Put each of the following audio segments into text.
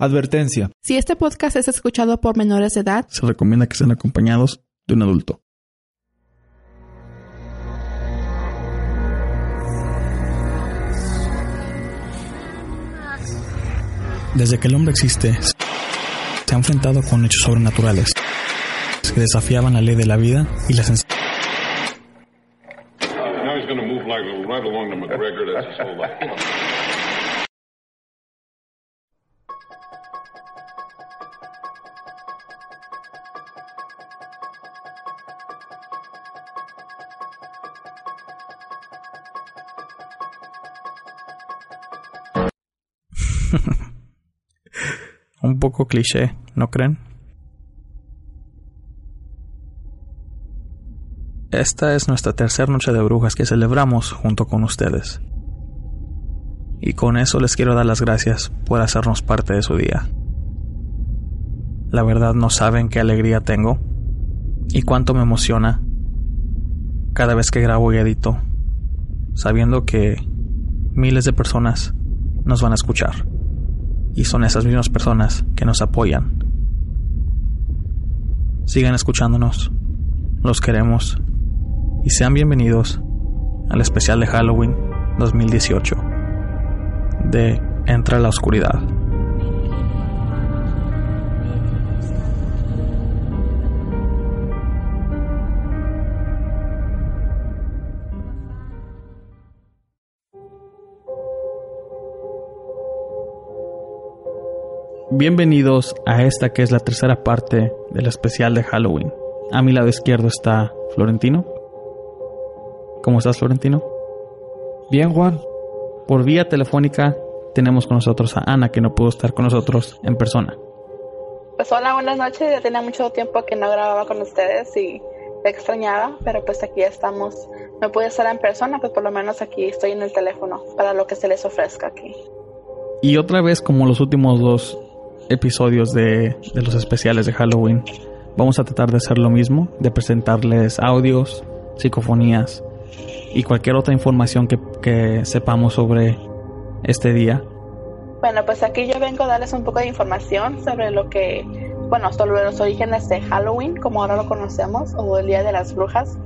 Advertencia. Si este podcast es escuchado por menores de edad, Se recomienda que sean acompañados de un adulto. Desde que el hombre existe, se ha enfrentado con hechos sobrenaturales que desafiaban la ley de la vida y las ens- poco cliché, ¿no creen? Esta es nuestra tercera noche de brujas que celebramos junto con ustedes. Y con eso les quiero dar las gracias por hacernos parte de su día. La verdad no saben qué alegría tengo y cuánto me emociona cada vez que grabo y edito, sabiendo que miles de personas nos van a escuchar y son esas mismas personas que nos apoyan. Sigan escuchándonos, los queremos y sean bienvenidos al especial de Halloween 2018 de Entra la Oscuridad. Bienvenidos a esta que es la tercera parte del especial de Halloween. A mi lado izquierdo está Florentino. ¿Cómo estás, Florentino? Bien, Juan. Por vía telefónica tenemos con nosotros a Ana, que no pudo estar con nosotros en persona. Pues hola, buenas noches. Ya tenía mucho tiempo que no grababa con ustedes y me extrañaba, pero pues aquí estamos. No pude estar en persona, pues por lo menos aquí estoy en el teléfono para lo que se les ofrezca aquí. Y otra vez, como los últimos dos episodios de, de los especiales de Halloween, vamos a tratar de hacer lo mismo, de presentarles audios, psicofonías y cualquier otra información que, que sepamos sobre este día. Bueno, pues aquí yo vengo a darles un poco de información sobre lo que, bueno, sobre los orígenes de Halloween, como ahora lo conocemos, o el Día de las Brujas.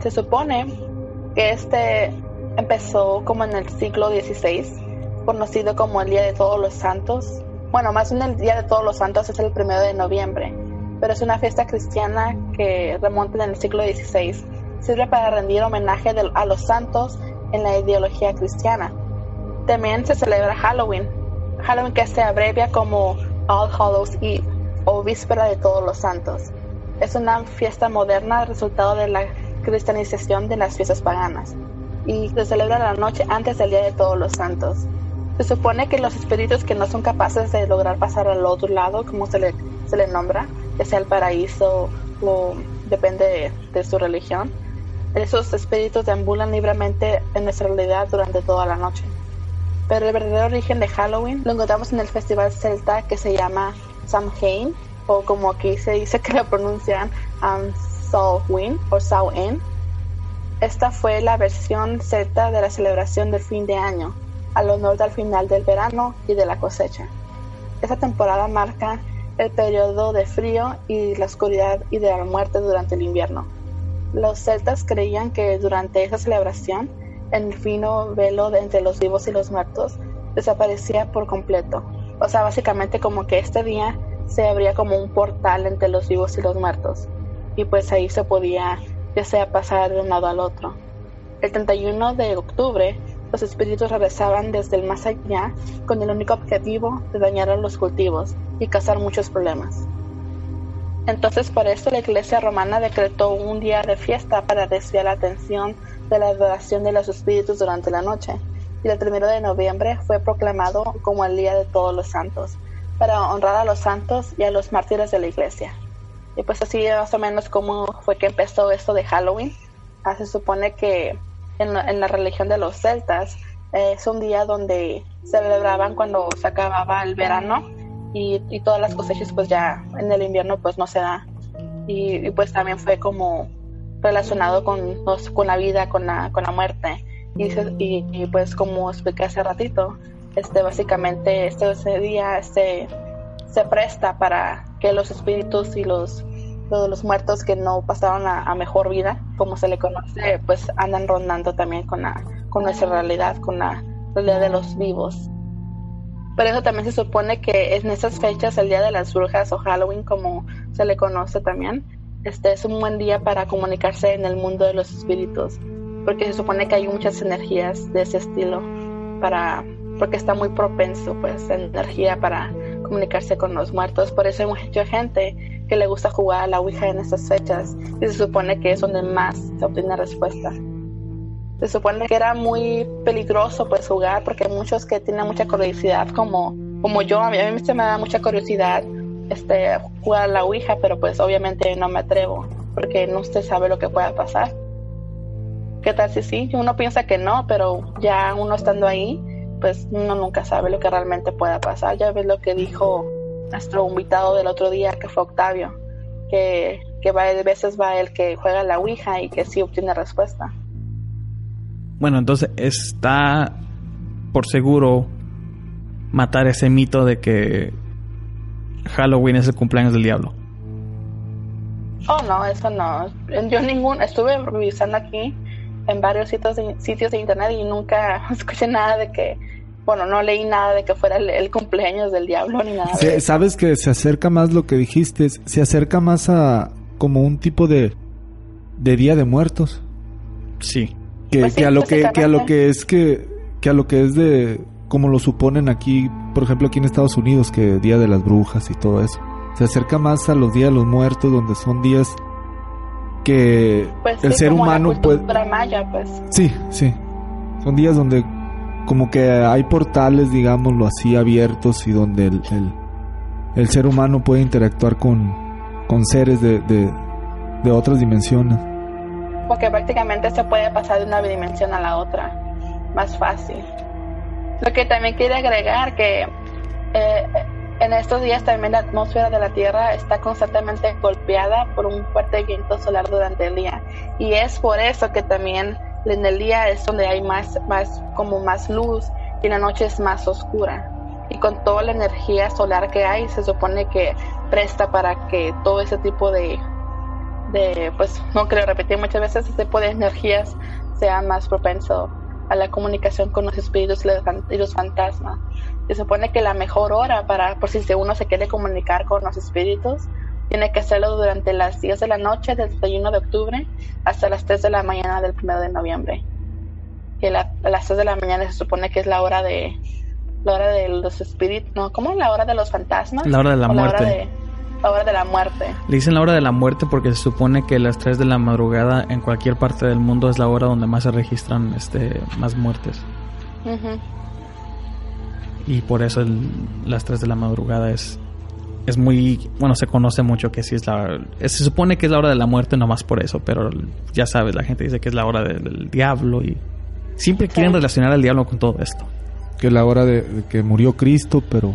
Se supone que este empezó como en el siglo XVI, conocido como el Día de Todos los Santos. Bueno, más bien el Día de Todos los Santos es el primero de noviembre, pero es una fiesta cristiana que remonta en el siglo XVI. Sirve para rendir homenaje a los santos en la ideología cristiana. También se celebra Halloween, Halloween que se abrevia como All Hallows Eve o Víspera de Todos los Santos. Es una fiesta moderna resultado de la cristianización de las fiestas paganas y se celebra la noche antes del Día de Todos los Santos. Se supone que los espíritus que no son capaces de lograr pasar al otro lado, como se le, se le nombra, ya sea el paraíso o depende de, su religión, esos espíritus deambulan libremente en nuestra realidad durante toda la noche. Pero el verdadero origen de Halloween lo encontramos en el festival celta que se llama Samhain, o como aquí se dice que lo pronuncian um, Samhain o Samhain. Esta fue la versión celta de la celebración del fin de año, al honor del final del verano y de la cosecha. Esta temporada marca el periodo de frío y la oscuridad y de la muerte durante el invierno. Los celtas creían que durante esa celebración el fino velo entre los vivos y los muertos desaparecía por completo. O sea, básicamente como que este día se abría como un portal entre los vivos y los muertos. Y pues ahí se podía ya sea pasar de un lado al otro. El 31 de octubre, los espíritus regresaban desde el más allá con el único objetivo de dañar los cultivos y causar muchos problemas. Entonces por esto la iglesia romana decretó un día de fiesta para desviar la atención de la adoración de los espíritus durante la noche. Y el primero de noviembre fue proclamado como el Día de Todos los Santos, para honrar a los santos y a los mártires de la iglesia. Y pues así más o menos como fue que empezó esto de Halloween. Ah, se supone que en la, religión de los celtas eh, es un día donde celebraban cuando se acababa el verano y, y todas las cosechas pues ya en el invierno pues no se da. Y, pues también fue como relacionado con, con la vida, con la, con la muerte. Y, se- y, y, pues como expliqué hace ratito, este básicamente este, ese día este, se presta para que los espíritus y los, los, muertos que no pasaron a, mejor vida, como se le conoce, pues andan rondando también con, la, con nuestra realidad, con la realidad de los vivos. Por eso también se supone que en esas fechas, el Día de las Brujas o Halloween, como se le conoce también, este es un buen día para comunicarse en el mundo de los espíritus, porque se supone que hay muchas energías de ese estilo para porque está muy propenso pues energía para comunicarse con los muertos por eso hay mucha gente que le gusta jugar a la ouija en estas fechas y se supone que es donde más se obtiene respuesta. Se supone que era muy peligroso pues jugar porque muchos que tienen mucha curiosidad como como yo. A mí, a mí me da mucha curiosidad este jugar a la ouija pero pues obviamente no me atrevo porque no se sabe lo que pueda pasar. Qué tal si sí uno piensa que no pero ya uno estando ahí pues uno nunca sabe lo que realmente pueda pasar. Ya ves lo que dijo nuestro invitado del otro día, que fue Octavio, que, que va, de veces va el que juega la Ouija y que sí obtiene respuesta. Bueno, entonces está por seguro matar ese mito de que Halloween es el cumpleaños del diablo. Oh, no, eso no. Yo ningún, estuve revisando aquí en varios sitios de, sitios de internet y nunca escuché nada de que, bueno, no leí nada de que fuera el, cumpleaños del diablo ni nada. Sabes que se acerca más lo que dijiste, se acerca más a como un tipo de, de Día de Muertos. Sí. Que, pues a lo que, que a lo que es que, que a lo que es de como lo suponen aquí, por ejemplo aquí en Estados Unidos, que Día de las Brujas y todo eso. Se acerca más a los días de los muertos, donde son días que pues el ser humano puede... pues. Sí, sí. Son días donde como que hay portales, digámoslo así, abiertos y donde el, el, ser humano puede interactuar con, con seres de, de, otras dimensiones. Porque prácticamente se puede pasar de una dimensión a la otra más fácil. Lo que también quiere agregar que eh, en estos días también la atmósfera de la Tierra está constantemente golpeada por un fuerte viento solar durante el día y es por eso que también en el día es donde hay más, más como más luz y en la noche es más oscura. Y con toda la energía solar que hay se supone que presta para que todo ese tipo de, de pues no creo repetir muchas veces ese tipo de energías sea más propenso a la comunicación con los espíritus y los fantasmas. Se supone que la mejor hora para, por si uno se quiere comunicar con los espíritus, tiene que hacerlo durante las 10 de la noche del 31 de octubre hasta las 3 de la mañana del 1 de noviembre. Y a las 3 de la mañana se supone que es la hora de la hora de los espíritus, no, ¿cómo la hora de los fantasmas? La hora de la muerte. La hora de, la muerte. Le dicen la hora de la muerte porque se supone que las 3 de la madrugada en cualquier parte del mundo es la hora donde más se registran este más muertes y por eso las 3 de la madrugada es es muy bueno se conoce mucho que sí es la se supone que es la hora de la muerte nomás por eso pero ya sabes la gente dice que es la hora del diablo y siempre quieren relacionar al diablo con todo esto que es la hora de, que murió Cristo pero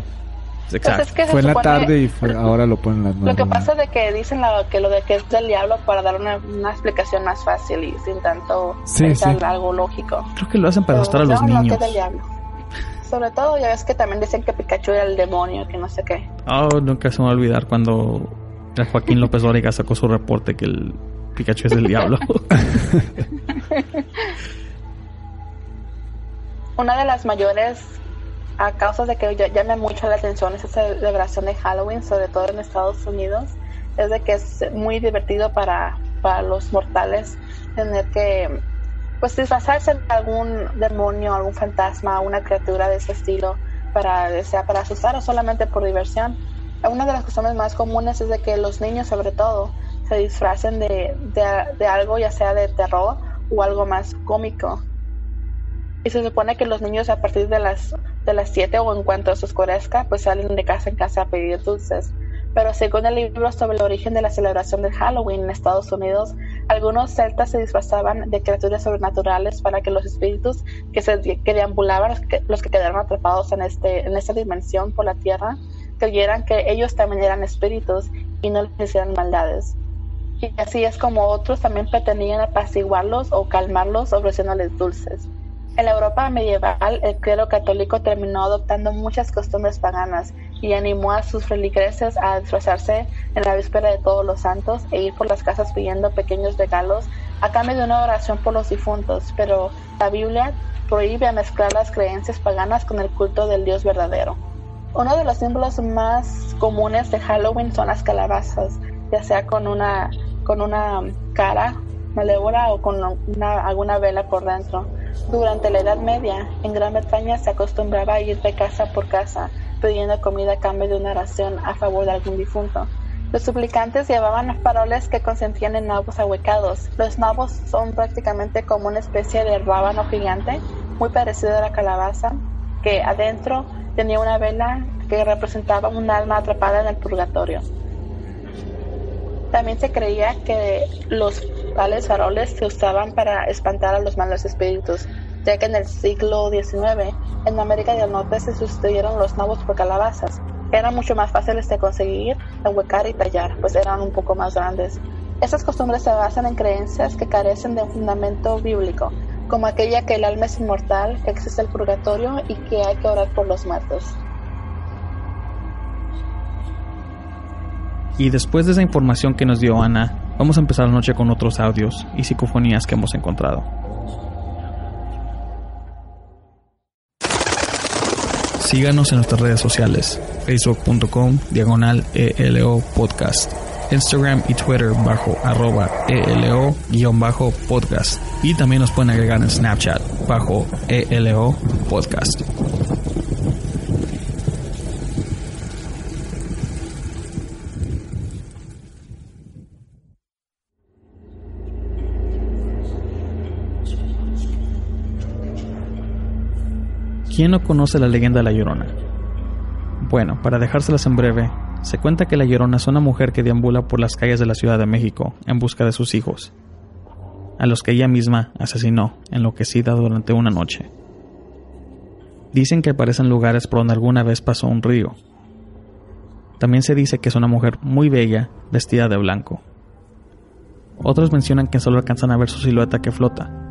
Exacto. Pues fue en la tarde y fue, ahora lo ponen las Lo que pasa es de que dicen que lo de que es del diablo para dar una, explicación más fácil y sin tanto pensar algo lógico. Creo que lo hacen para asustar a los niños. del diablo. Sobre todo, ya ves que también dicen que Pikachu era el demonio, que no sé qué. Oh, nunca se me va a olvidar cuando Joaquín López Dóriga sacó su reporte que el Pikachu es el diablo. Una de las mayores a causas de que llame mucho la atención esa celebración de Halloween, sobre todo en Estados Unidos, es de que es muy divertido para, para los mortales tener que pues disfrazarse de algún demonio, algún fantasma, una criatura de ese estilo para, sea para asustar o solamente por diversión. Una de las cuestiones más comunes es de que los niños sobre todo se disfracen de, de, algo ya sea de terror o algo más cómico. Y se supone que los niños a partir de las de las 7 o en cuanto se oscurezca, pues salen de casa en casa a pedir dulces pero según el libro sobre el origen de la celebración del Halloween en Estados Unidos, algunos celtas se disfrazaban de criaturas sobrenaturales para que los espíritus que se que deambulaban, los que, quedaron atrapados en, este, en esta dimensión por la tierra, creyeran que ellos también eran espíritus y no les hicieran maldades. Y así es como otros también pretendían apaciguarlos o calmarlos ofreciéndoles dulces. En la Europa medieval, el clero católico terminó adoptando muchas costumbres paganas y animó a sus feligreses a disfrazarse en la víspera de todos los santos e ir por las casas pidiendo pequeños regalos a cambio de una oración por los difuntos, pero la Biblia prohíbe mezclar las creencias paganas con el culto del Dios verdadero. Uno de los símbolos más comunes de Halloween son las calabazas, ya sea con una, con una cara malévola o con alguna vela por dentro. Durante la Edad Media, en Gran Bretaña se acostumbraba a ir de casa por casa pidiendo comida a cambio de una oración a favor de algún difunto. Los suplicantes llevaban faroles que consentían en nabos ahuecados. Los nabos son prácticamente como una especie de rábano gigante, muy parecido a la calabaza, que adentro tenía una vela que representaba un alma atrapada en el purgatorio. También se creía que los tales faroles se usaban para espantar a los malos espíritus, ya que en el siglo XIX en América del Norte se sustituyeron los nabos por calabazas. Eran mucho más fáciles de conseguir, huecar y tallar, pues eran un poco más grandes. Estas costumbres se basan en creencias que carecen de un fundamento bíblico, como aquella que el alma es inmortal, que existe el purgatorio y que hay que orar por los muertos. Y después de esa información que nos dio Ana, vamos a empezar la noche con otros audios y psicofonías que hemos encontrado. Síganos en nuestras redes sociales, facebook.com diagonal ELO podcast, Instagram y Twitter bajo arroba ELO guion bajo podcast y también nos pueden agregar en Snapchat bajo ELO podcast. ¿Quién no conoce la leyenda de La Llorona? Bueno, para dejárselas en breve, se cuenta que La Llorona es una mujer que deambula por las calles de la Ciudad de México en busca de sus hijos, a los que ella misma asesinó, enloquecida durante una noche. Dicen que aparecen lugares por donde alguna vez pasó un río. También se dice que es una mujer muy bella, vestida de blanco. Otros mencionan que solo alcanzan a ver su silueta que flota,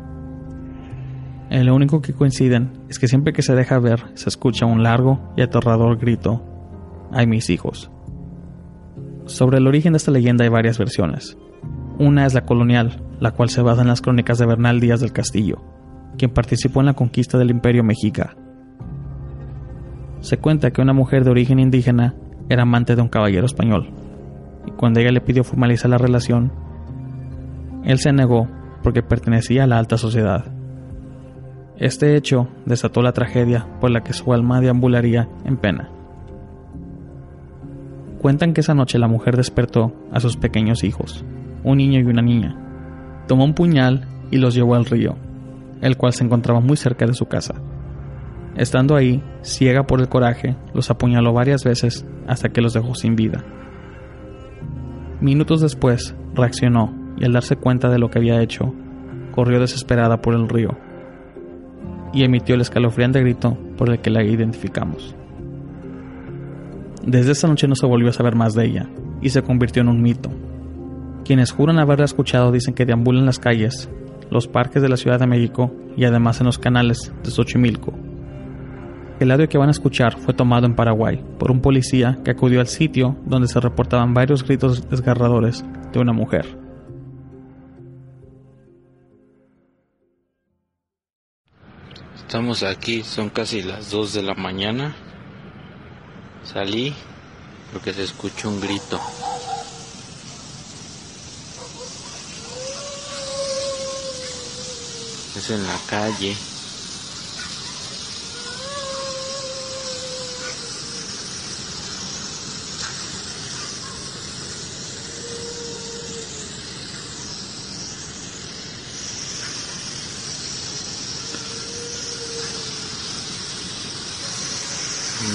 en lo único que coinciden es que siempre que se deja ver se escucha un largo y aterrador grito, ¡ay mis hijos! Sobre el origen de esta leyenda hay varias versiones. Una es la colonial, la cual se basa en las crónicas de Bernal Díaz del Castillo, quien participó en la conquista del imperio mexica. Se cuenta que una mujer de origen indígena era amante de un caballero español, y cuando ella le pidió formalizar la relación, él se negó porque pertenecía a la alta sociedad este hecho desató la tragedia por la que su alma deambularía en pena. Cuentan que esa noche la mujer despertó a sus pequeños hijos, un niño y una niña. Tomó un puñal y los llevó al río, el cual se encontraba muy cerca de su casa. Estando ahí, ciega por el coraje, los apuñaló varias veces hasta que los dejó sin vida. Minutos después, reaccionó y al darse cuenta de lo que había hecho, corrió desesperada por el río y emitió el escalofriante grito por el que la identificamos. Desde esa noche no se volvió a saber más de ella y se convirtió en un mito. Quienes juran haberla escuchado dicen que deambula en las calles, los parques de la Ciudad de México y además en los canales de Xochimilco. El audio que van a escuchar fue tomado en Paraguay por un policía que acudió al sitio donde se reportaban varios gritos desgarradores de una mujer. Estamos aquí, son casi las 2 de la mañana. Salí porque se escuchó un grito. Es en la calle.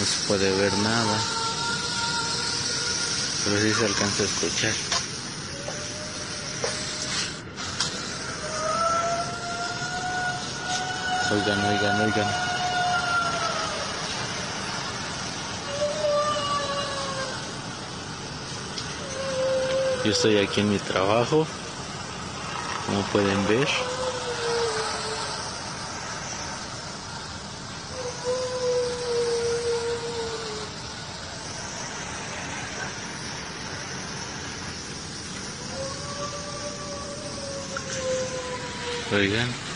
no se puede ver nada, pero sí se alcanza a escuchar. Oigan, oigan, oigan. Yo estoy aquí en mi trabajo, como pueden ver. Oigan.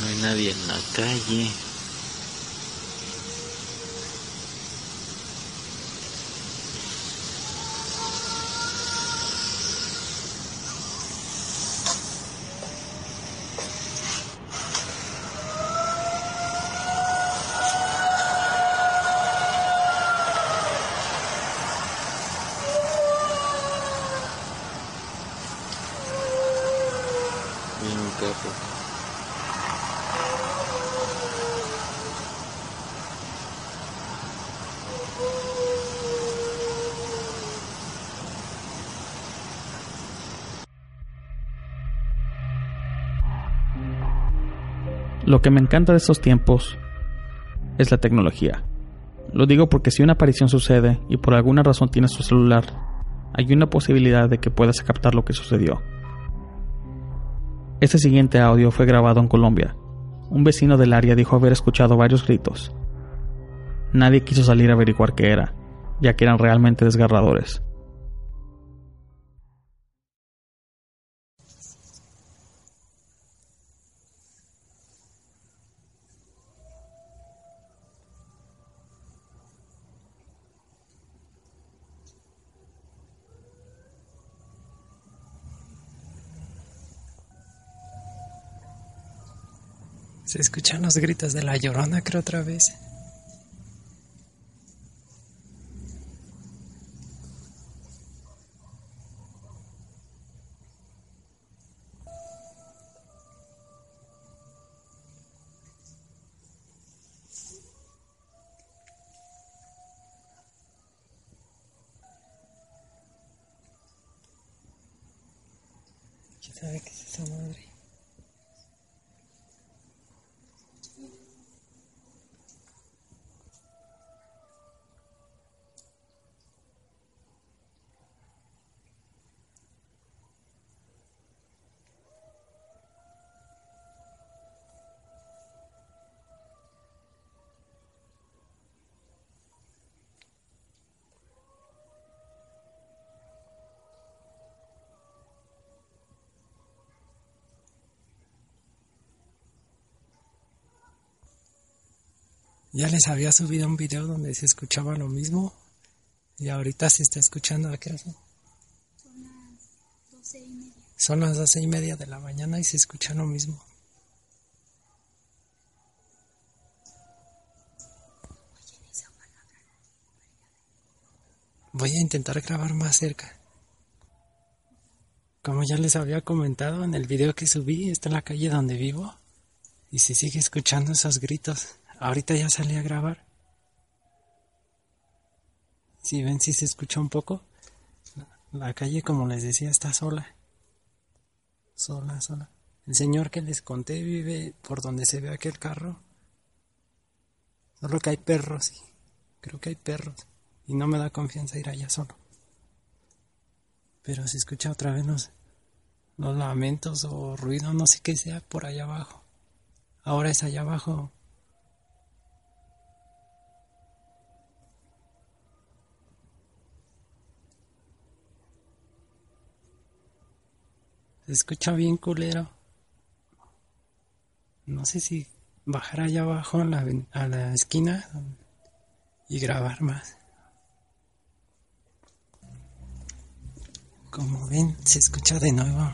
No hay nadie en la calle. Lo que me encanta de estos tiempos es la tecnología. Lo digo porque si una aparición sucede y por alguna razón tienes tu celular, hay una posibilidad de que puedas captar lo que sucedió. Este siguiente audio fue grabado en Colombia. Un vecino del área dijo haber escuchado varios gritos. Nadie quiso salir a averiguar qué era, ya que eran realmente desgarradores. Se escuchan los gritos de la llorona, creo otra vez. ¿Quién sabe qué es esa madre? Ya les había subido un video donde se escuchaba lo mismo y ahorita se está escuchando. ¿A qué hora son? Son las doce y media de la mañana y se escucha lo mismo. Voy a intentar grabar más cerca. Como ya les había comentado en el video que subí, está en la calle donde vivo y se sigue escuchando esos gritos. Ahorita ya salí a grabar. Si ven si se escucha un poco, la calle como les decía está sola. Sola, sola. El señor que les conté vive por donde se ve aquel carro. Solo que hay perros. Creo que hay perros. Y no me da confianza ir allá solo. Pero se escucha otra vez los, los lamentos o ruido, no sé qué sea, por allá abajo. Ahora es allá abajo. Se escucha bien culero. No sé si bajar allá abajo a la, esquina y grabar más. Como ven, se escucha de nuevo.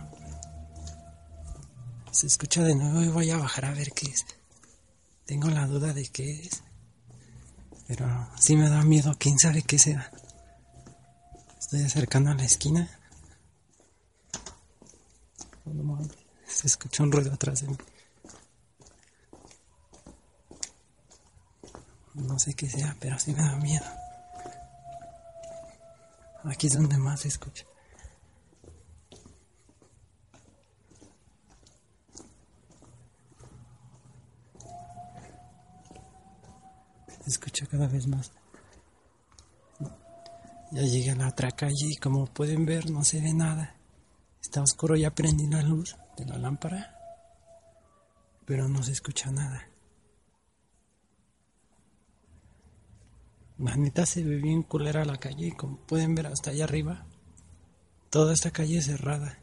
Se escucha de nuevo y voy a bajar a ver qué es. Tengo la duda de qué es. Pero sí me da miedo, quién sabe qué sea. Estoy acercando a la esquina. Se escucha un ruido atrás de mí. No sé qué sea, pero sí me da miedo. Aquí es donde más se escucha. Se escucha cada vez más. Ya llegué a la otra calle y como pueden ver no se ve nada. Está oscuro, ya prendí la luz de la lámpara, pero no se escucha nada. La neta se ve bien culera la calle como pueden ver hasta allá arriba, toda esta calle es cerrada.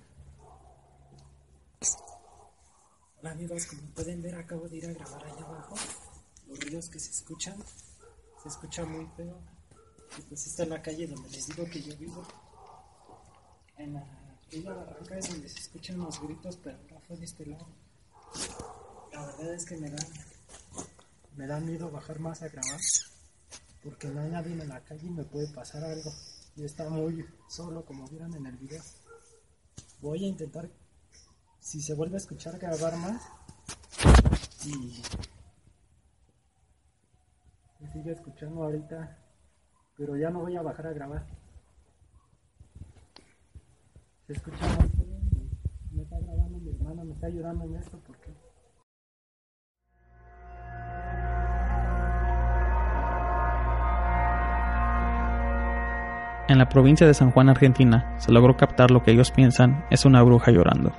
Hola amigos, como pueden ver acabo de ir a grabar allá abajo. Los ruidos que se escuchan, se escucha muy feo. Y pues esta es la calle donde les digo que yo vivo. En la aquella barranca es donde se escuchan los gritos, pero no fue de este lado. La verdad es que me da, me da miedo bajar más a grabar porque no hay nadie en la calle y me puede pasar algo. Y está muy solo, como vieron en el video. Voy a intentar, si se vuelve a escuchar, grabar más. Y me sigue escuchando ahorita, pero ya no voy a bajar a grabar. Se escucha bien. Me está grabando mi hermana, me está ayudando en esto porque En la provincia de San Juan, Argentina, se logró captar lo que ellos piensan es una bruja llorando.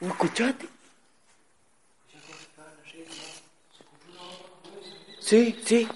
¿Escuchaste? Sí, sí.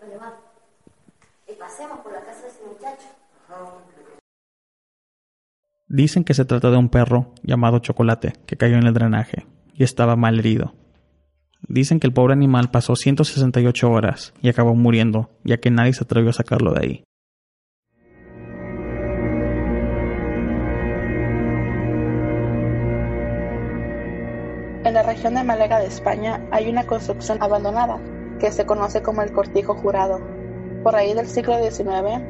¿Dónde va? Y pasemos por la casa de ese muchacho. Dicen que se trata de un perro llamado Chocolate que cayó en el drenaje y estaba mal herido. Dicen que el pobre animal pasó 168 horas y acabó muriendo, ya que nadie se atrevió a sacarlo de ahí. En la región de Málaga de España hay una construcción abandonada que se conoce como el Cortijo Jurado. Por ahí del siglo XIX,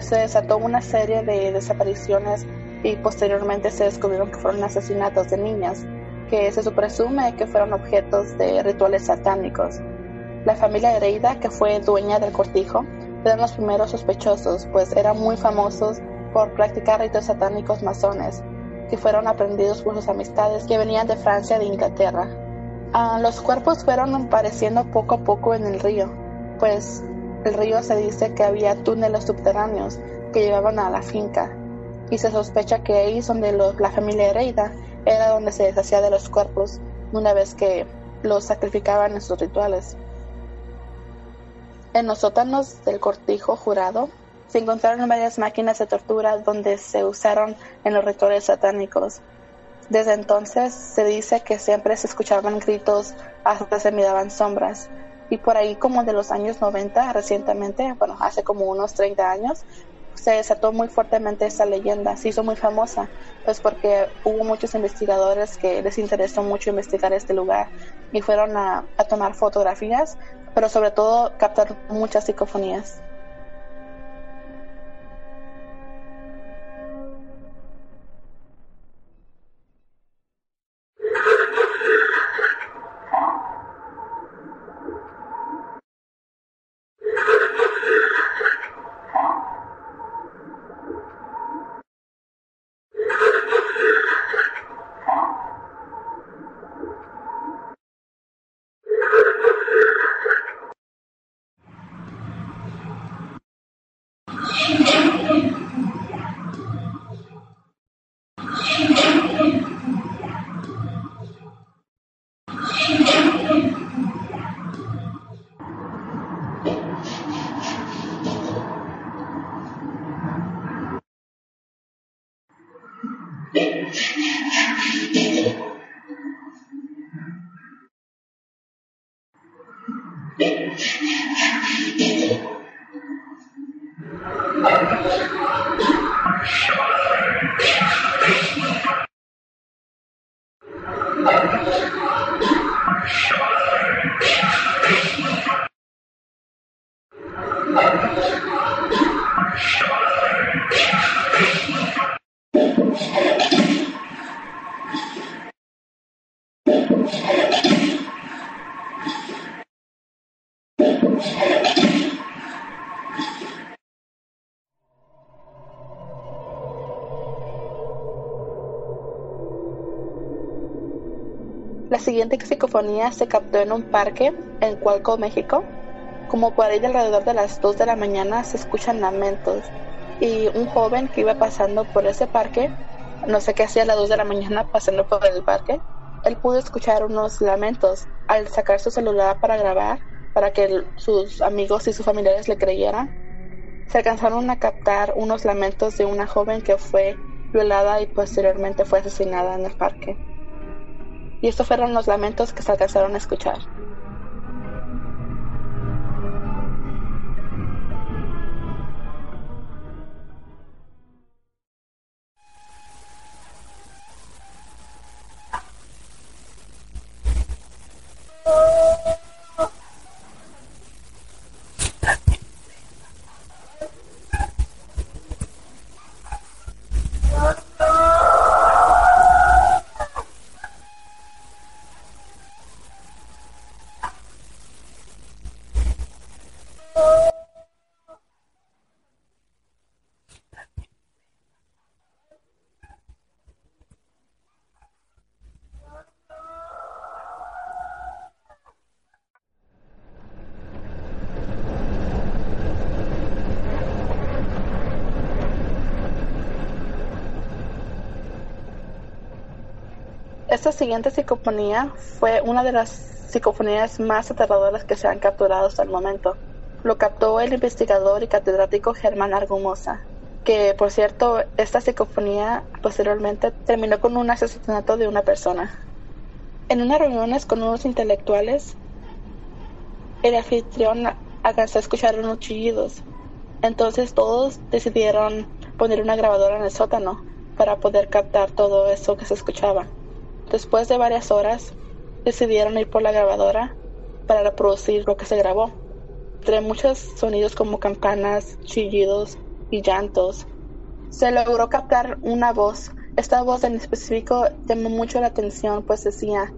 se desató una serie de desapariciones y posteriormente se descubrieron que fueron asesinatos de niñas, que se presume que fueron objetos de rituales satánicos. La familia Hereida, que fue dueña del cortijo, eran los primeros sospechosos, pues eran muy famosos por practicar ritos satánicos masones, que fueron aprendidos por sus amistades que venían de Francia e Inglaterra. Ah, los cuerpos fueron apareciendo poco a poco en el río, pues el río se dice que había túneles subterráneos que llevaban a la finca, y se sospecha que ahí es donde la familia Hereida era donde se deshacía de los cuerpos una vez que los sacrificaban en sus rituales. En los sótanos del cortijo jurado se encontraron varias máquinas de tortura donde se usaron en los rituales satánicos. Desde entonces se dice que siempre se escuchaban gritos hasta se miraban sombras. Y por ahí como de los años 90, recientemente, bueno, hace como unos 30 años, se desató muy fuertemente esta leyenda, se hizo muy famosa, pues porque hubo muchos investigadores que les interesó mucho investigar este lugar y fueron a, a tomar fotografías, pero sobre todo captar muchas psicofonías. Se captó en un parque en Cualco, México. Como por ahí de alrededor de las 2 de la mañana se escuchan lamentos y un joven que iba pasando por ese parque, no sé qué hacía a las 2 de la mañana pasando por el parque, él pudo escuchar unos lamentos al sacar su celular para grabar, para que sus amigos y sus familiares le creyeran. Se alcanzaron a captar unos lamentos de una joven que fue violada y posteriormente fue asesinada en el parque. Y estos fueron los lamentos que se alcanzaron a escuchar. Esta siguiente psicofonía fue una de las psicofonías más aterradoras que se han capturado hasta el momento. Lo captó el investigador y catedrático Germán Argumosa, que por cierto, esta psicofonía posteriormente terminó con un asesinato de una persona. En unas reuniones con unos intelectuales, el anfitrión alcanzó a escuchar unos chillidos. Entonces todos decidieron poner una grabadora en el sótano para poder captar todo eso que se escuchaba. Después de varias horas, decidieron ir por la grabadora para reproducir lo que se grabó. Entre muchos sonidos como campanas, chillidos y llantos, se logró captar una voz. Esta voz en específico llamó mucho la atención, pues decía,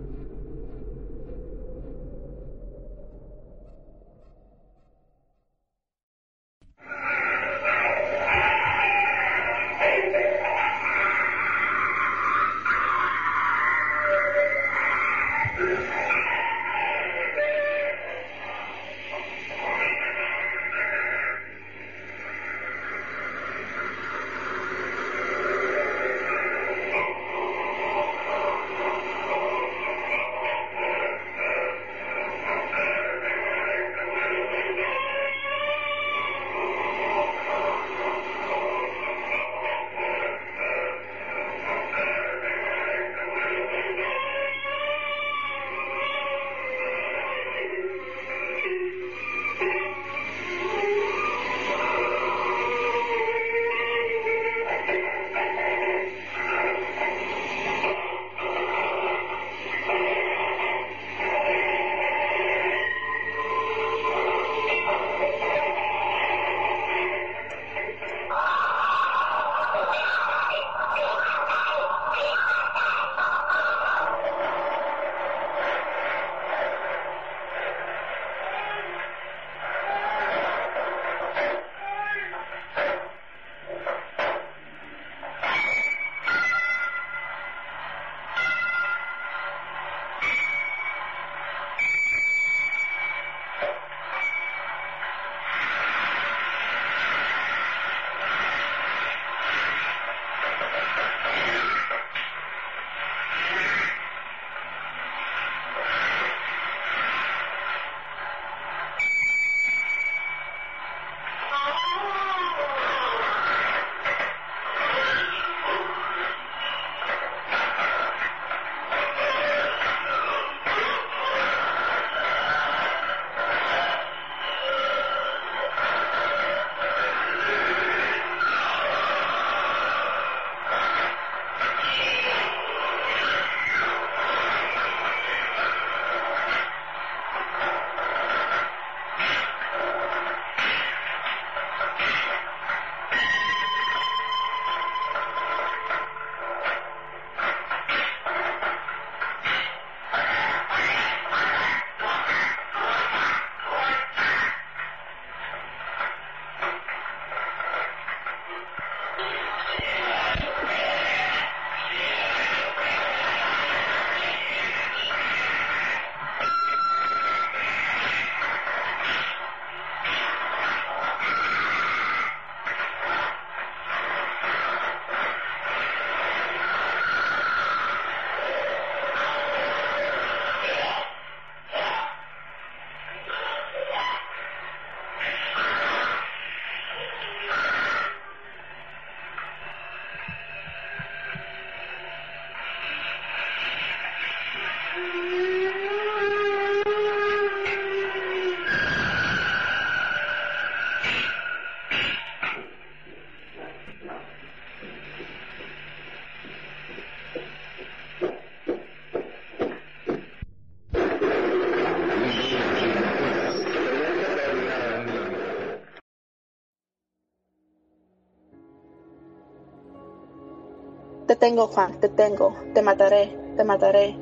te tengo Juan, te tengo, te mataré, te mataré.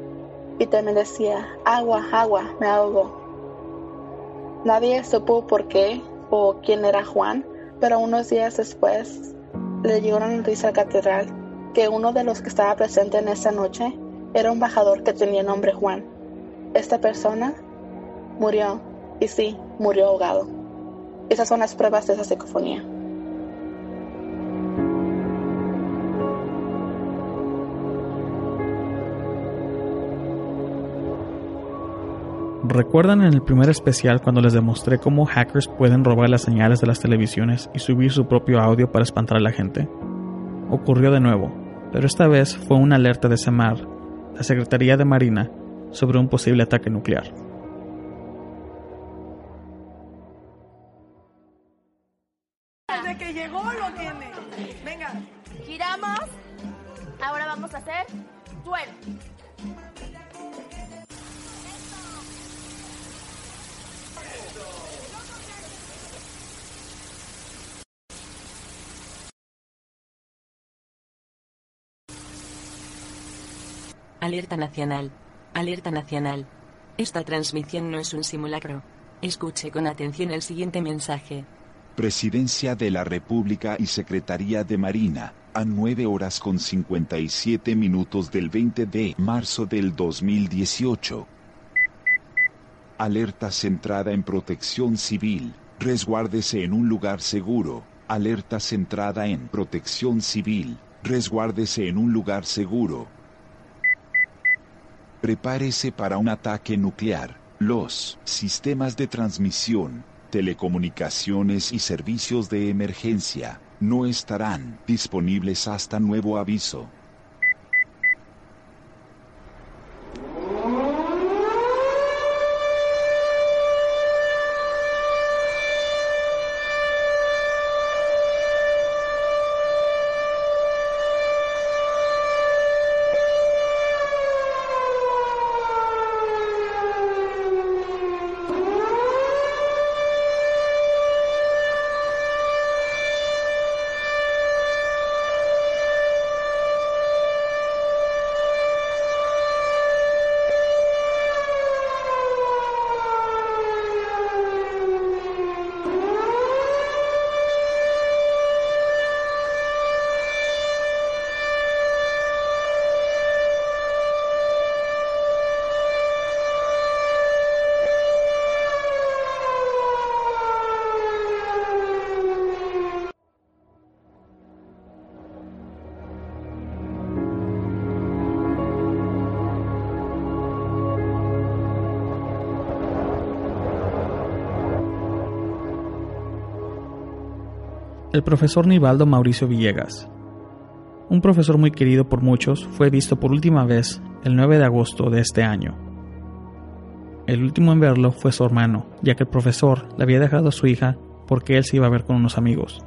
Y también decía, agua, agua, me ahogo. Nadie supo por qué o quién era Juan, pero unos días después le llegó una noticia al catedral que uno de los que estaba presente en esa noche era un bajador que tenía nombre Juan. Esta persona murió, y sí, murió ahogado. Esas son las pruebas de esa psicofonía. ¿Recuerdan en el primer especial cuando les demostré cómo hackers pueden robar las señales de las televisiones y subir su propio audio para espantar a la gente? Ocurrió de nuevo, pero esta vez fue una alerta de SEMAR, la Secretaría de Marina, sobre un posible ataque nuclear. Desde que llegó lo tiene. Venga. Giramos. Ahora vamos a hacer duelo. Alerta nacional. Alerta nacional. Esta transmisión no es un simulacro. Escuche con atención el siguiente mensaje. Presidencia de la República y Secretaría de Marina, a 9 horas con 57 minutos del 20 de marzo del 2018. Alerta centrada en protección civil, resguárdese en un lugar seguro. Alerta centrada en protección civil, resguárdese en un lugar seguro. Prepárese para un ataque nuclear. Los sistemas de transmisión, telecomunicaciones y servicios de emergencia no estarán disponibles hasta nuevo aviso. El profesor Nivaldo Mauricio Villegas. Un profesor muy querido por muchos fue visto por última vez el 9 de agosto de este año. El último en verlo fue su hermano, ya que el profesor le había dejado a su hija porque él se iba a ver con unos amigos.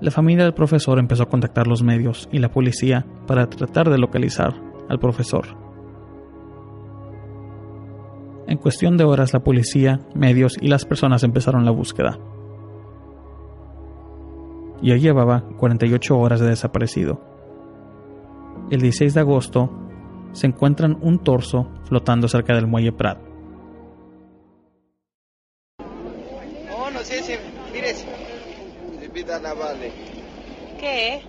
La familia del profesor empezó a contactar los medios y la policía para tratar de localizar al profesor. En cuestión de horas la policía, medios y las personas empezaron la búsqueda ya llevaba 48 horas de desaparecido. El 16 de agosto se encuentran un torso flotando cerca del muelle Prat. No, no sé si, mire, si navales. ¿Qué?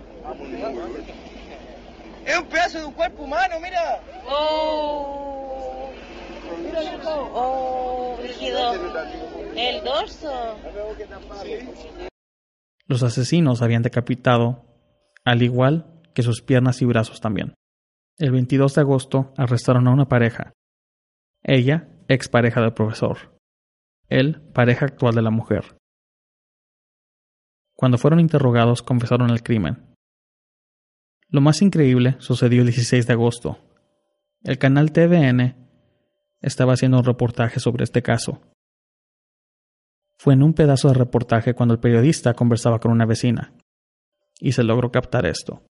Es un pedazo de un cuerpo humano, mira. Oh. Oh, rígido. El dorso. Los asesinos habían decapitado, al igual que sus piernas y brazos también. El 22 de agosto arrestaron a una pareja. Ella, expareja del profesor. Él, pareja actual de la mujer. Cuando fueron interrogados confesaron el crimen. Lo más increíble sucedió el 16 de agosto. El canal TVN estaba haciendo un reportaje sobre este caso fue en un pedazo de reportaje cuando el periodista conversaba con una vecina, y se logró captar esto.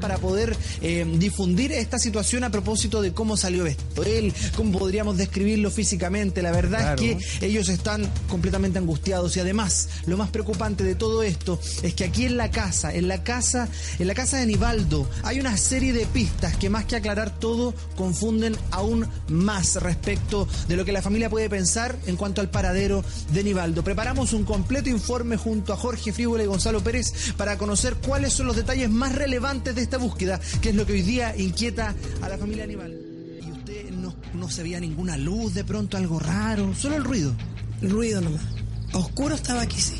Para poder eh, difundir esta situación a propósito de cómo salió esto. Él, cómo podríamos describirlo físicamente. La verdad es que ellos están completamente angustiados y además lo más preocupante de todo esto es que aquí en la casa, en la casa, en la casa de Nivaldo, hay una serie de pistas que más que aclarar todo confunden aún más respecto de lo que la familia puede pensar en cuanto al paradero de Nivaldo. Preparamos un completo informe junto a Jorge Frívola y Gonzalo Pérez para conocer cuáles son los detalles más relevantes de esta búsqueda, que es lo que hoy día inquieta a la familia animal. ¿Y usted no, no se veía ninguna luz, de pronto algo raro? Solo el ruido. El ruido nomás. Oscuro estaba aquí, sí.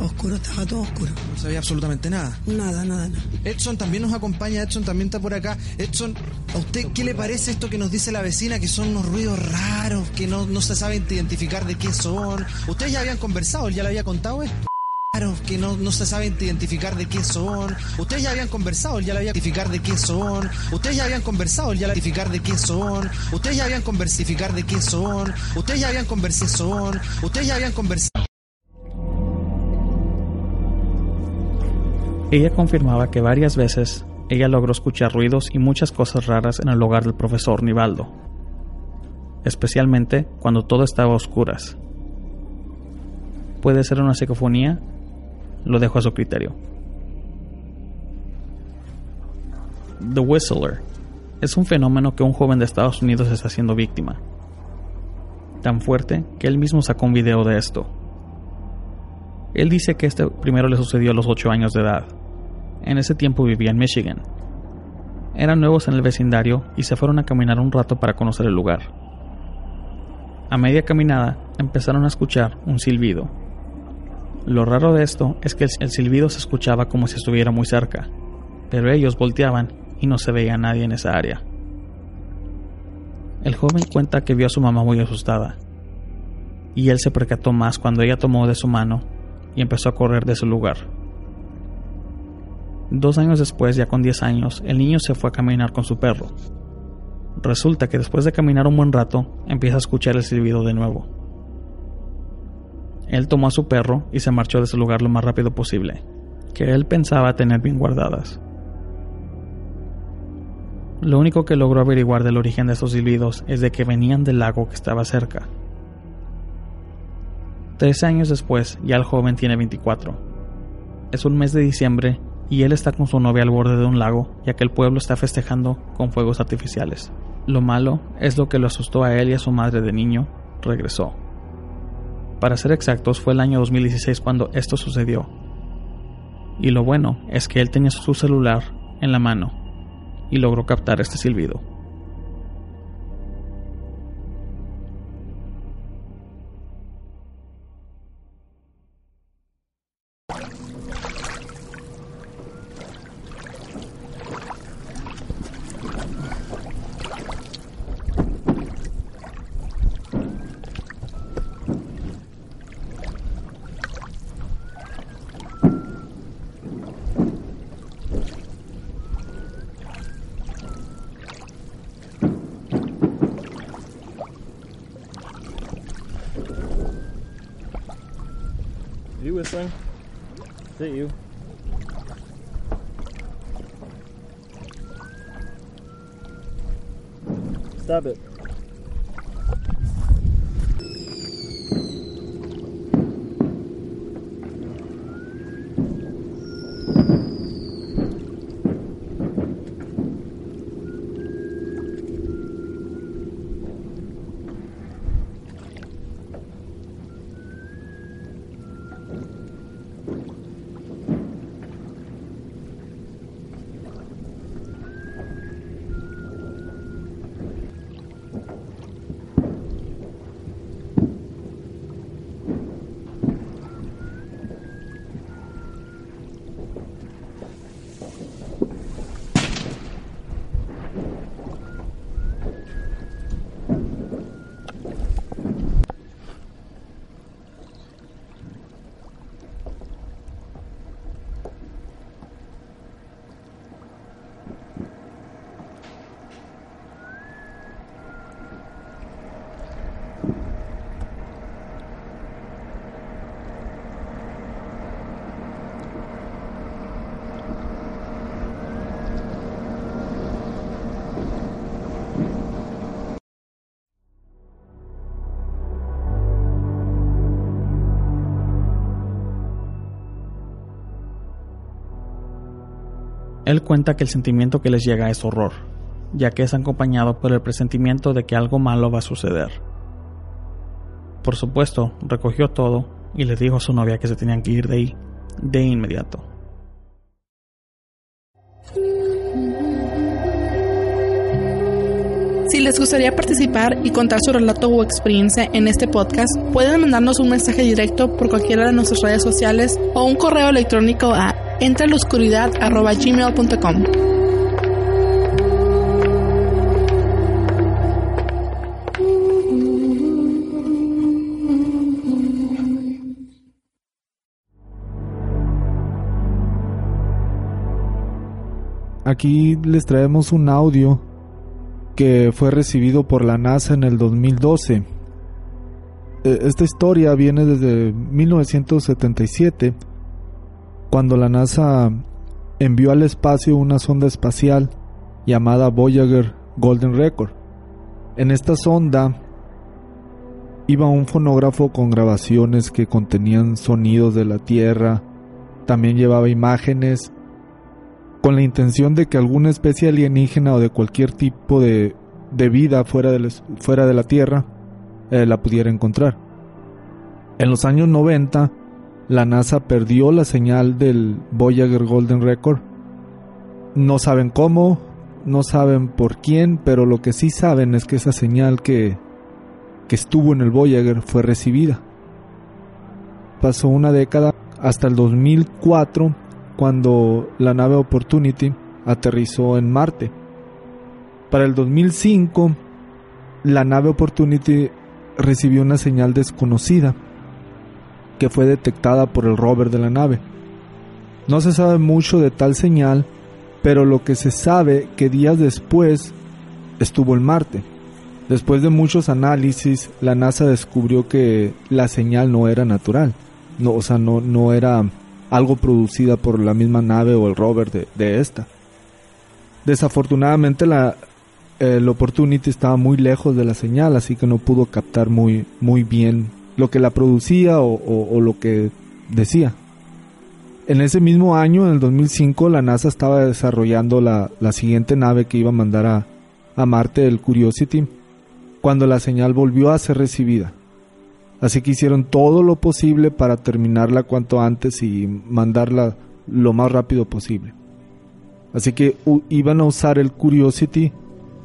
Oscuro, estaba todo oscuro. No se veía absolutamente nada. Nada, nada, nada. Edson también nos acompaña, Edson también está por acá. Edson, ¿a usted qué le parece esto que nos dice la vecina, que son unos ruidos raros, que no, no se sabe identificar de qué son? Ustedes ya habían conversado, él ya le había contado esto que no, no se sabe identificar de qué son. Ustedes ya habían conversado, ya la había identificar de qué son. Ustedes ya habían conversado, ya la identificar de qué son. Ustedes ya habían conversificar de qué son. Ustedes ya habían conversado son. Ustedes ya habían conversado. Ella confirmaba que varias veces ella logró escuchar ruidos y muchas cosas raras en el hogar del profesor Nivaldo, especialmente cuando todo estaba a oscuras. Puede ser una psicofonía lo dejo a su criterio. The Whistler es un fenómeno que un joven de Estados Unidos está siendo víctima. Tan fuerte que él mismo sacó un video de esto. Él dice que este primero le sucedió a los 8 años de edad. En ese tiempo vivía en Michigan. Eran nuevos en el vecindario y se fueron a caminar un rato para conocer el lugar. A media caminada empezaron a escuchar un silbido lo raro de esto es que el silbido se escuchaba como si estuviera muy cerca, pero ellos volteaban y no se veía nadie en esa área. El joven cuenta que vio a su mamá muy asustada, y él se percató más cuando ella tomó de su mano y empezó a correr de su lugar. Dos años después, ya con 10 años, el niño se fue a caminar con su perro. Resulta que después de caminar un buen rato, empieza a escuchar el silbido de nuevo. Él tomó a su perro y se marchó de ese lugar lo más rápido posible, que él pensaba tener bien guardadas. Lo único que logró averiguar del origen de esos silbidos es de que venían del lago que estaba cerca. Tres años después, ya el joven tiene 24. Es un mes de diciembre y él está con su novia al borde de un lago, ya que el pueblo está festejando con fuegos artificiales. Lo malo es lo que lo asustó a él y a su madre de niño, regresó. Para ser exactos, fue el año 2016 cuando esto sucedió. Y lo bueno es que él tenía su celular en la mano y logró captar este silbido. You whistling? Is it you? Stop it. Él cuenta que el sentimiento que les llega es horror, ya que es acompañado por el presentimiento de que algo malo va a suceder. Por supuesto, recogió todo y le dijo a su novia que se tenían que ir de ahí de inmediato. Si les gustaría participar y contar su relato o experiencia en este podcast, pueden mandarnos un mensaje directo por cualquiera de nuestras redes sociales o un correo electrónico a entreloscuridad.gmail.com. Aquí les traemos un audio que fue recibido por la NASA en el 2012. E, esta historia viene desde 1977, cuando la NASA envió al espacio una sonda espacial llamada Voyager Golden Record. En esta sonda iba un fonógrafo con grabaciones que contenían sonidos de la Tierra, también llevaba imágenes con la intención de que alguna especie alienígena o de cualquier tipo de, vida fuera de, fuera de la Tierra eh, la pudiera encontrar. En los años 90, la NASA perdió la señal del Voyager Golden Record. No saben cómo, no saben por quién, pero lo que sí saben es que esa señal que, que estuvo en el Voyager fue recibida. Pasó una década hasta el 2004 cuando la nave Opportunity aterrizó en Marte. Para el 2005, la nave Opportunity recibió una señal desconocida que fue detectada por el rover de la nave. No se sabe mucho de tal señal, pero lo que se sabe que días después estuvo en Marte. Después de muchos análisis, la NASA descubrió que la señal no era natural. No, o sea, no, no era algo producida por la misma nave o el rover de, esta. Desafortunadamente la, el Opportunity estaba muy lejos de la señal, así que no pudo captar muy, muy bien lo que la producía o, lo que decía. En ese mismo año, en el 2005, la NASA estaba desarrollando la, la siguiente nave que iba a mandar a, a Marte, el Curiosity, cuando la señal volvió a ser recibida. Así que hicieron todo lo posible para terminarla cuanto antes y mandarla lo más rápido posible. Así que iban a usar el Curiosity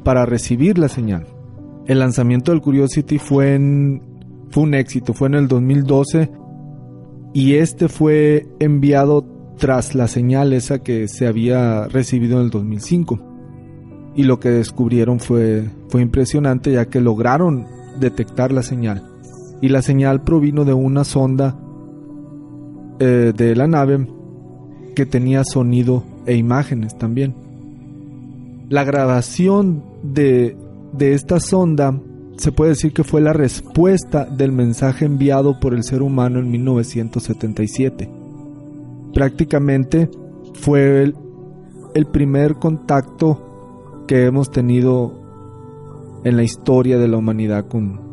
para recibir la señal. El lanzamiento del Curiosity fue, en, fue un éxito, fue en el 2012 y este fue enviado tras la señal esa que se había recibido en el 2005. Y lo que descubrieron fue, fue impresionante ya que lograron detectar la señal y la señal provino de una sonda eh, de la nave que tenía sonido e imágenes también. La grabación de, de esta sonda se puede decir que fue la respuesta del mensaje enviado por el ser humano en 1977. Prácticamente fue el, el primer contacto que hemos tenido en la historia de la humanidad con,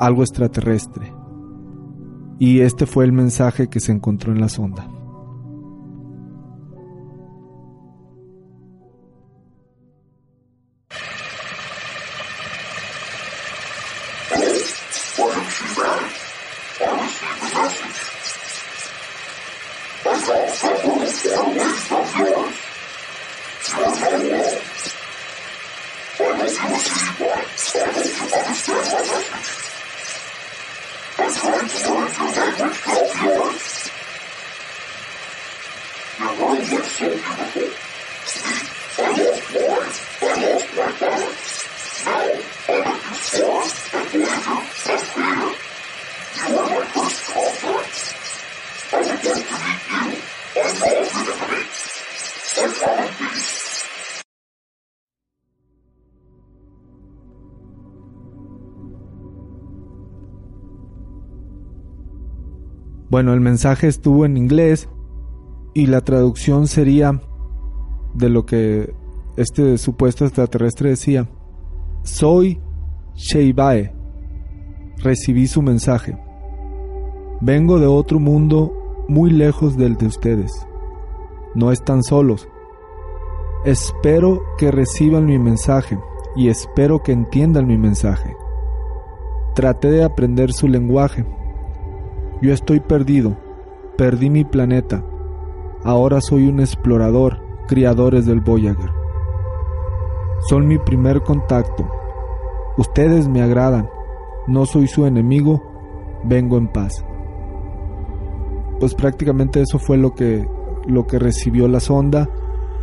algo extraterrestre. Y este fue el mensaje que se encontró en la sonda. Stop you Bueno, el mensaje estuvo en inglés y la traducción sería de lo que este supuesto extraterrestre decía. Soy Sheibae. Recibí su mensaje. Vengo de otro mundo muy lejos del de ustedes. no están solos. Espero que reciban mi mensaje y espero que entiendan mi mensaje. Traté de aprender su lenguaje. Yo estoy perdido, perdí mi planeta. Ahora soy un explorador, criadores del Voyager. Son mi primer contacto. Ustedes me agradan. No soy su enemigo. Vengo en paz. Pues prácticamente eso fue lo que lo que recibió la sonda.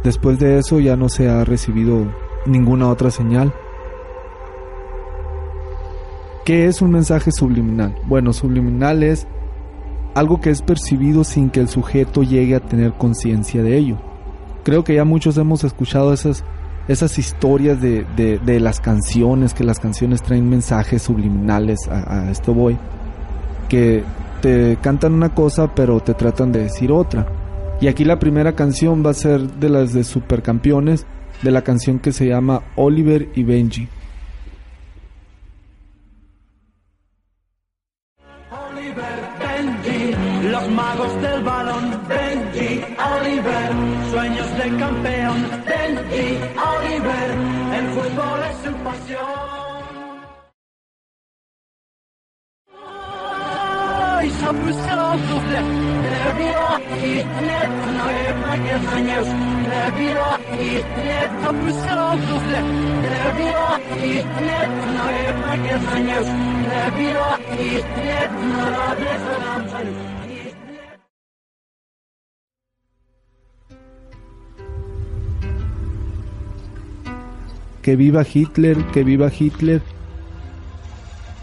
Después de eso ya no se ha recibido ninguna otra señal. ¿Qué es un mensaje subliminal? Bueno, subliminal es algo que es percibido sin que el sujeto llegue a tener conciencia de ello. Creo que ya muchos hemos escuchado esas, esas historias de, de, las canciones, que las canciones traen mensajes subliminales, a, a esto voy, que te cantan una cosa pero te tratan de decir otra. Y aquí la primera canción va a ser de las de Supercampeones, de la canción que se llama Oliver y Benji. Que viva Hitler, que viva Hitler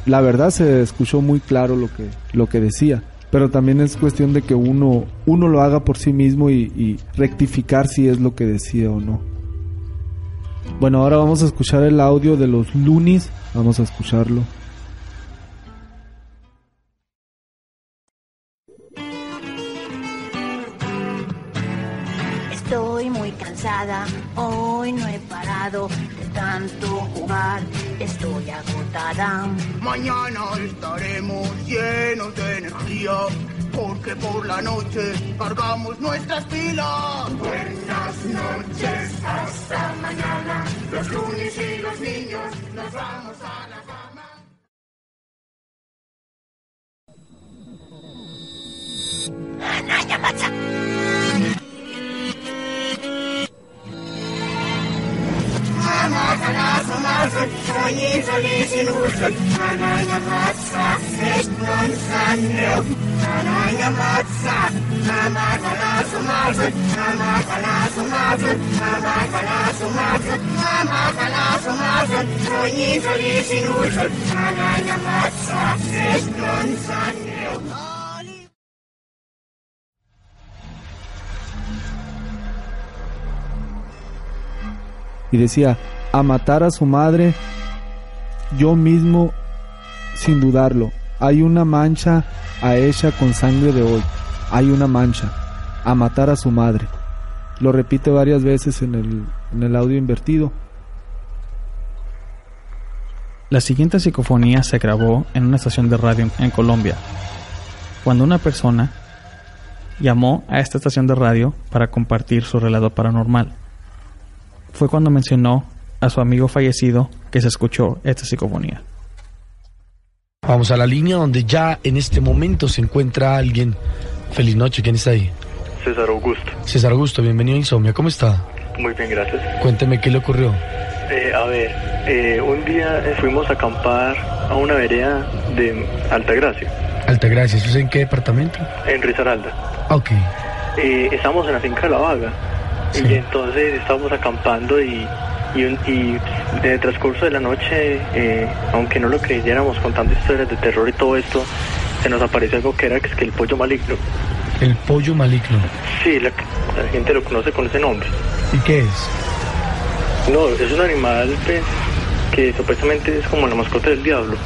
la verdad se escuchó muy claro lo que, lo que decía. Pero también es cuestión de que uno, uno lo haga por sí mismo y, y rectificar si es lo que decía o no. Bueno, ahora vamos a escuchar el audio de los Lunis. Vamos a escucharlo. Estoy muy cansada, hoy no he parado tanto jugar, estoy agotada. Mañana estaremos llenos de energía, porque por la noche cargamos nuestras pilas. Buenas noches, hasta mañana. Los lunes y los niños nos vamos a la cama. Naya Matza. Y decía, a matar a su madre, yo mismo, sin dudarlo, hay una mancha a ella con sangre de hoy, hay una mancha, a matar a su madre. Lo repite varias veces en el, en el audio invertido. La siguiente psicofonía se grabó en una estación de radio en Colombia, cuando una persona llamó a esta estación de radio para compartir su relato paranormal. Fue cuando mencionó a su amigo fallecido que se escuchó esta psicofonía. Vamos a la línea donde ya en este momento se encuentra alguien. Feliz noche, ¿quién está ahí? César Augusto. César Augusto, bienvenido a Insomnia, ¿cómo está? Muy bien, gracias. Cuénteme qué le ocurrió. Eh, a ver, eh, un día eh, fuimos a acampar a una vereda de Altagracia, Altagracia, ¿eso es en qué departamento? en Risaralda. Ok. Eh, estábamos en la finca de La Vaga y entonces estábamos acampando y, y, un- y en el transcurso de la noche, eh, aunque no lo creyéramos contando historias de terror y todo esto, se nos apareció algo que era que es que el pollo maligno. El pollo maligno. Sí, la, la gente lo conoce con ese nombre. ¿Y qué es? No, es un animal pues, que supuestamente es como la mascota del diablo.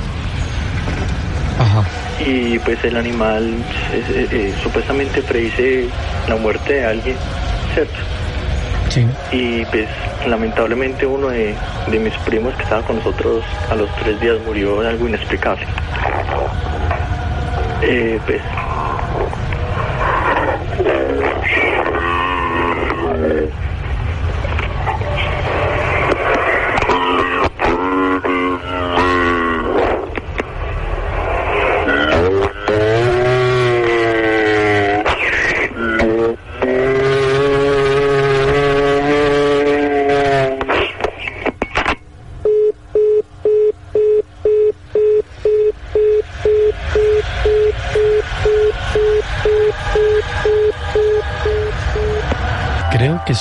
Ajá. Y pues el animal es- eh, eh, supuestamente predice la muerte de alguien, ¿cierto? Y pues lamentablemente uno de, de mis primos que estaba con nosotros a los tres días murió de algo inexplicable. Eh, pues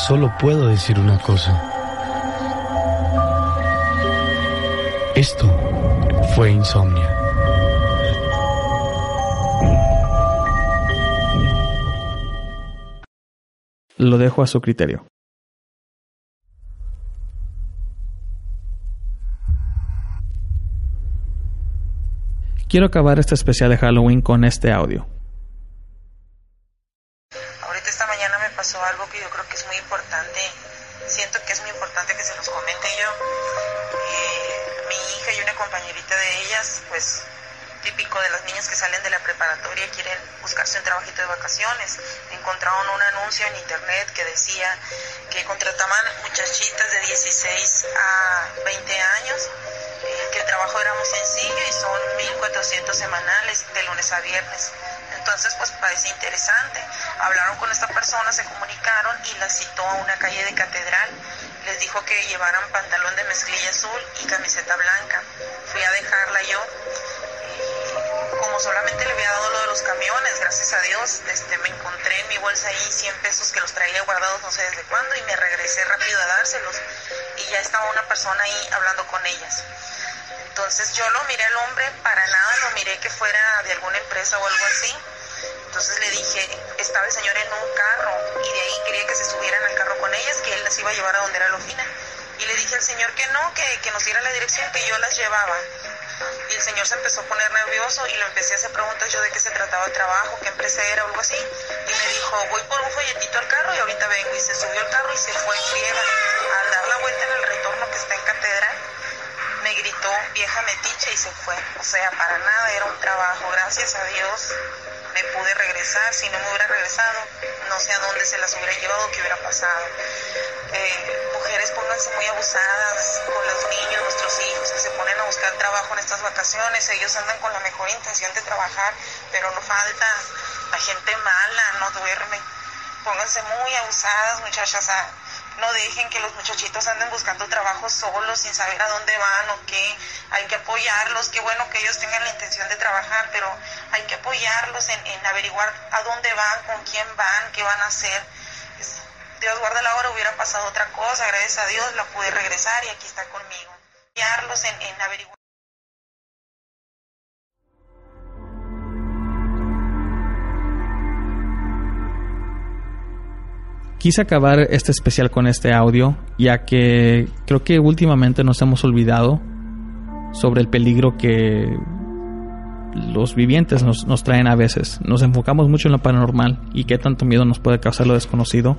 solo puedo decir una cosa. Esto fue insomnia. Lo dejo a su criterio. Quiero acabar este especial de Halloween con este audio. Viernes. Entonces, pues parece interesante. Hablaron con esta persona, se comunicaron y la citó a una calle de catedral. Les dijo que llevaran pantalón de mezclilla azul y camiseta blanca. Fui a dejarla yo. como solamente le había dado lo de los camiones, gracias a Dios, este, me encontré en mi bolsa ahí 100 pesos que los traía guardados no sé desde cuándo y me regresé rápido a dárselos. Y ya estaba una persona ahí hablando con ellas. Entonces yo lo miré al hombre, para nada lo miré que fuera de alguna empresa o algo así. Entonces le dije, estaba el señor en un carro y de ahí quería que se subieran al carro con ellas, que él las iba a llevar a donde era la oficina. Y le dije al señor que no, que, que nos diera la dirección, que yo las llevaba. Y el señor se empezó a poner nervioso y le empecé a hacer preguntas yo de qué se trataba el trabajo, qué empresa era o algo así. Y me dijo, voy por un folletito al carro y ahorita vengo. Y se subió al carro y se fue en. Al dar la vuelta en el retorno que está en catedral, gritó vieja metiche y se fue. O sea, para nada era un trabajo. Gracias a Dios me pude regresar. Si no me hubiera regresado, no sé a dónde se las hubiera llevado, qué hubiera pasado. Eh, mujeres, pónganse muy abusadas con los niños, nuestros hijos que se ponen a buscar trabajo en estas vacaciones. Ellos andan con la mejor intención de trabajar, pero no falta. La gente mala no duerme. Pónganse muy abusadas, muchachas. A, no dejen que los muchachitos anden buscando trabajo solos, sin saber a dónde van o qué. Hay que apoyarlos. Qué bueno que ellos tengan la intención de trabajar, pero hay que apoyarlos en, en averiguar a dónde van, con quién van, qué van a hacer. Dios guarda la hora, hubiera pasado otra cosa. Gracias a Dios la pude regresar y aquí está conmigo. Quise acabar este especial con este audio, ya que creo que últimamente nos hemos olvidado sobre el peligro que los vivientes nos, nos, traen a veces. Nos enfocamos mucho en lo paranormal y qué tanto miedo nos puede causar lo desconocido.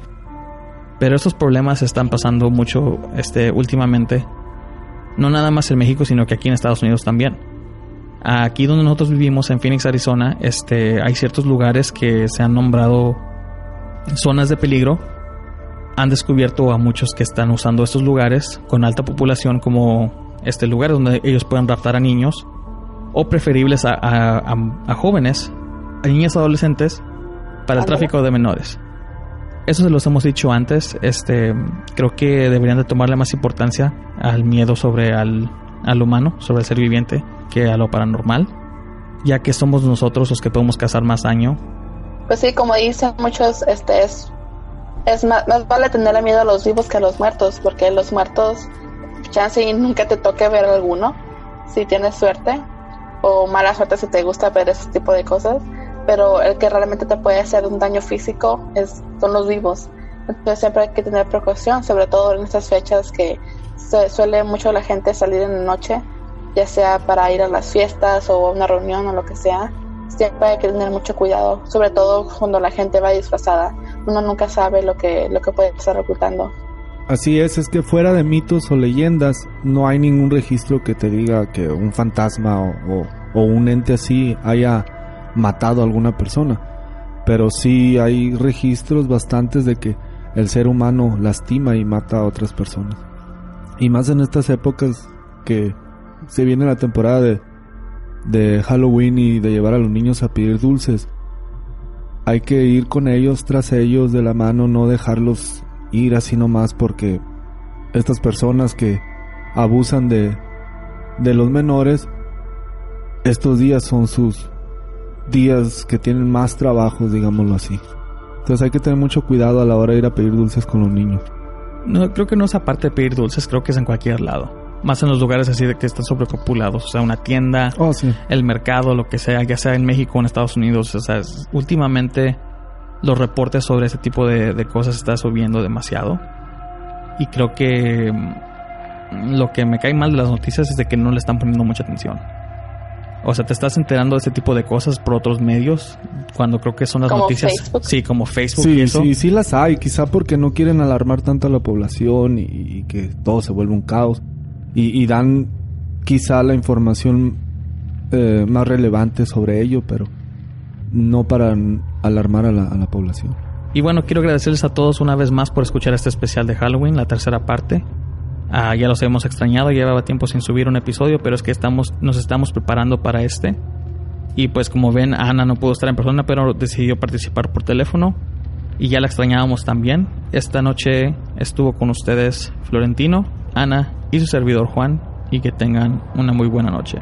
Pero estos problemas están pasando mucho este, últimamente. No nada más en México, sino que aquí en Estados Unidos también. Aquí donde nosotros vivimos, en Phoenix, Arizona, este, hay ciertos lugares que se han nombrado zonas de peligro. Han descubierto a muchos que están usando estos lugares con alta población como este lugar donde ellos pueden raptar a niños o preferibles a, a, a, a jóvenes, a niñas adolescentes para el tráfico de menores. Eso se los hemos dicho antes. Este, creo que deberían de tomarle más importancia al miedo sobre al, al humano, sobre el ser viviente, que a lo paranormal, ya que somos nosotros los que podemos causar más daño. Pues sí, como dicen muchos, este es es más, más vale tenerle miedo a los vivos que a los muertos, porque los muertos, chance y nunca te toque ver alguno, si tienes suerte, o mala suerte si te gusta ver ese tipo de cosas, pero el que realmente te puede hacer un daño físico es, son los vivos. Entonces siempre hay que tener precaución, sobre todo en estas fechas que se suele mucho la gente salir en la noche, ya sea para ir a las fiestas o a una reunión o lo que sea. Siempre hay que tener mucho cuidado, sobre todo cuando la gente va disfrazada. Uno nunca sabe lo que, lo que puede estar ocultando. Así es, es que fuera de mitos o leyendas no hay ningún registro que te diga que un fantasma o, o, o un ente así haya matado a alguna persona. Pero sí hay registros bastantes de que el ser humano lastima y mata a otras personas. Y más en estas épocas que se viene la temporada de, de Halloween y de llevar a los niños a pedir dulces. Hay que ir con ellos, tras ellos, de la mano, no dejarlos ir así nomás porque estas personas que abusan de, de los menores, estos días son sus días que tienen más trabajos, digámoslo así. Entonces hay que tener mucho cuidado a la hora de ir a pedir dulces con los niños. No, creo que no es aparte de pedir dulces, creo que es en cualquier lado. Más en los lugares así de que están sobrepopulados. O sea, una tienda, Oh, sí. el mercado, lo que sea, ya sea en México o en Estados Unidos. O sea, es- últimamente los reportes sobre ese tipo de, de cosas está subiendo demasiado. Y creo que mm, lo que me cae mal de las noticias es de que no le están poniendo mucha atención. O sea, te estás enterando de ese tipo de cosas por otros medios, cuando creo que son las Como noticias. Facebook. Sí, como Facebook y Sí, eso. sí, sí las hay, quizá porque no quieren alarmar tanto a la población y, y que todo se vuelva un caos. Y, y dan quizá la información eh, más relevante sobre ello, pero no para alarmar a la, a la población. Y bueno, quiero agradecerles a todos una vez más por escuchar este especial de Halloween, la tercera parte. Ah, ya los hemos extrañado, llevaba tiempo sin subir un episodio, pero es que estamos, nos estamos preparando para este. Y pues como ven, Ana no pudo estar en persona, pero decidió participar por teléfono. Y ya la extrañábamos también. Esta noche estuvo con ustedes Florentino, Ana y su servidor Juan. Y que tengan una muy buena noche.